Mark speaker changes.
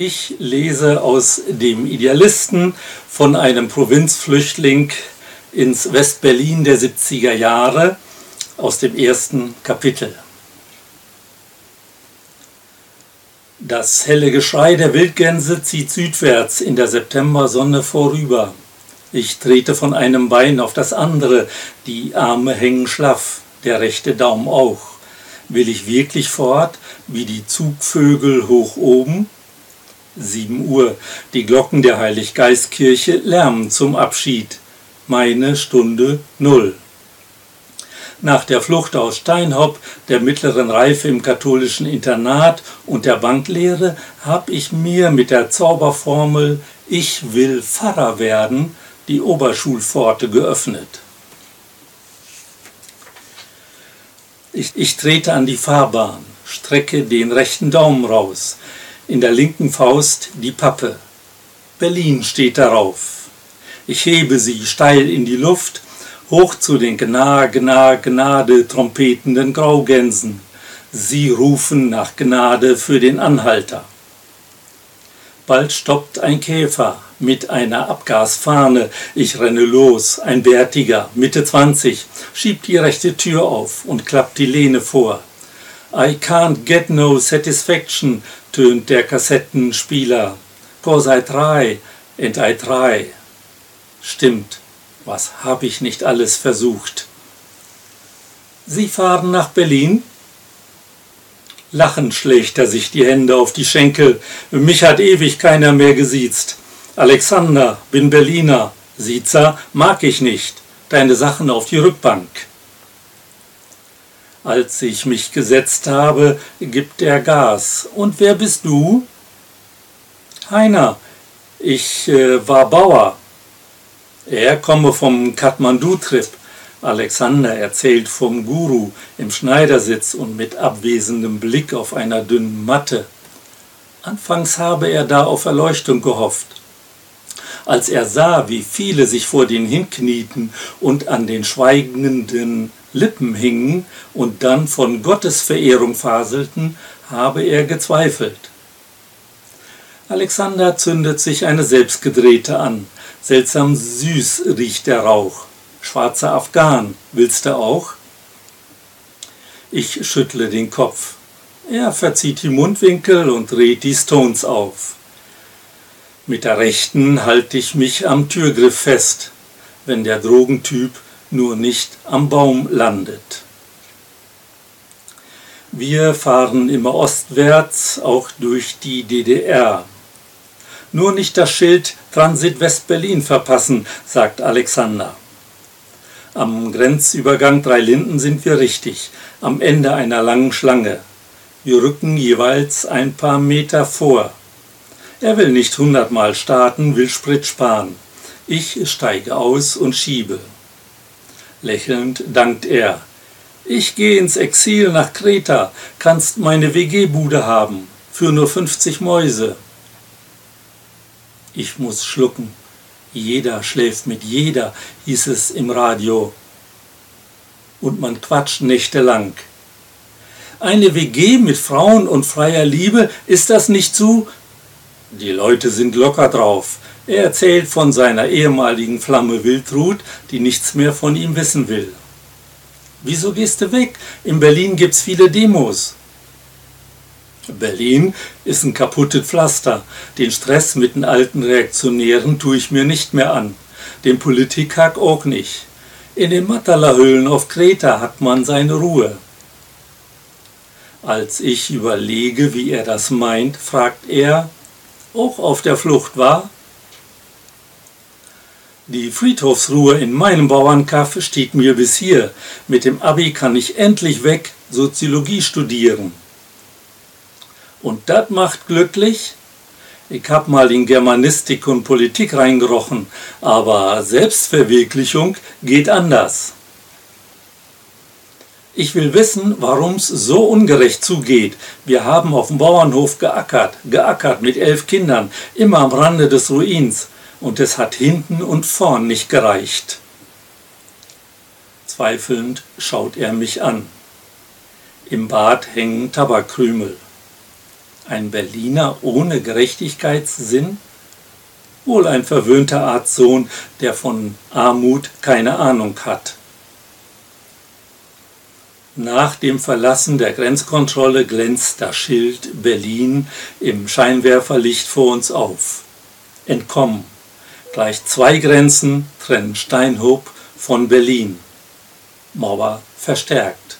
Speaker 1: Ich lese aus dem Idealisten von einem Provinzflüchtling ins Westberlin der 70er Jahre aus dem ersten Kapitel. Das helle Geschrei der Wildgänse zieht südwärts in der Septembersonne vorüber. Ich trete von einem Bein auf das andere, die Arme hängen schlaff, der rechte Daumen auch. Will ich wirklich fort, wie die Zugvögel hoch oben? Sieben Uhr, die Glocken der Heiliggeistkirche lärmen zum Abschied. Meine Stunde null. Nach der Flucht aus Steinhopp, der mittleren Reife im katholischen Internat und der Banklehre habe ich mir mit der Zauberformel Ich will Pfarrer werden die Oberschulpforte geöffnet. Ich, ich trete an die Fahrbahn, strecke den rechten Daumen raus, in der linken Faust die Pappe. Berlin steht darauf. Ich hebe sie steil in die Luft, hoch zu den Gna, Gna, Gnade trompetenden Graugänsen. Sie rufen nach Gnade für den Anhalter. Bald stoppt ein Käfer mit einer Abgasfahne. Ich renne los, ein Bärtiger, Mitte 20, schiebt die rechte Tür auf und klappt die Lehne vor. I can't get no satisfaction, tönt der Kassettenspieler. Cause I try and I try. Stimmt, was hab ich nicht alles versucht. Sie fahren nach Berlin? Lachend schlägt er sich die Hände auf die Schenkel. Mich hat ewig keiner mehr gesiezt. Alexander, bin Berliner. Siezer mag ich nicht. Deine Sachen auf die Rückbank. Als ich mich gesetzt habe, gibt er Gas. Und wer bist du? Heiner. Ich äh, war Bauer. Er komme vom Kathmandu-Trip. Alexander erzählt vom Guru im Schneidersitz und mit abwesendem Blick auf einer dünnen Matte. Anfangs habe er da auf Erleuchtung gehofft. Als er sah, wie viele sich vor den hinknieten und an den schweigenden Lippen hingen und dann von Gottesverehrung faselten, habe er gezweifelt. Alexander zündet sich eine selbstgedrehte an. Seltsam süß riecht der Rauch. Schwarzer Afghan, willst du auch? Ich schüttle den Kopf. Er verzieht die Mundwinkel und dreht die Stones auf. Mit der rechten halte ich mich am Türgriff fest, wenn der Drogentyp nur nicht am Baum landet. Wir fahren immer ostwärts, auch durch die DDR. Nur nicht das Schild Transit West-Berlin verpassen, sagt Alexander. Am Grenzübergang Drei Linden sind wir richtig, am Ende einer langen Schlange. Wir rücken jeweils ein paar Meter vor. Er will nicht hundertmal starten, will Sprit sparen. Ich steige aus und schiebe. Lächelnd dankt er. Ich gehe ins Exil nach Kreta, kannst meine WG-Bude haben, für nur 50 Mäuse. Ich muss schlucken. Jeder schläft mit jeder, hieß es im Radio. Und man quatscht nächtelang. Eine WG mit Frauen und freier Liebe, ist das nicht zu? Die Leute sind locker drauf. Er erzählt von seiner ehemaligen Flamme Wildrut, die nichts mehr von ihm wissen will. Wieso gehst du weg? In Berlin gibt's viele Demos. Berlin ist ein kaputtes Pflaster. Den Stress mit den alten Reaktionären tue ich mir nicht mehr an. Den Politikhack auch nicht. In den Matala-Höhlen auf Kreta hat man seine Ruhe. Als ich überlege, wie er das meint, fragt er, auch auf der Flucht war? Die Friedhofsruhe in meinem Bauernkaff steht mir bis hier. Mit dem Abi kann ich endlich weg Soziologie studieren. Und das macht glücklich? Ich hab mal in Germanistik und Politik reingerochen, aber Selbstverwirklichung geht anders. Ich will wissen, warum es so ungerecht zugeht. Wir haben auf dem Bauernhof geackert, geackert mit elf Kindern, immer am Rande des Ruins. Und es hat hinten und vorn nicht gereicht. Zweifelnd schaut er mich an. Im Bad hängen Tabakkrümel. Ein Berliner ohne Gerechtigkeitssinn? Wohl ein verwöhnter Artsohn, der von Armut keine Ahnung hat. Nach dem Verlassen der Grenzkontrolle glänzt das Schild Berlin im Scheinwerferlicht vor uns auf. Entkommen. Gleich zwei Grenzen trennen Steinhoop von Berlin. Mauer verstärkt.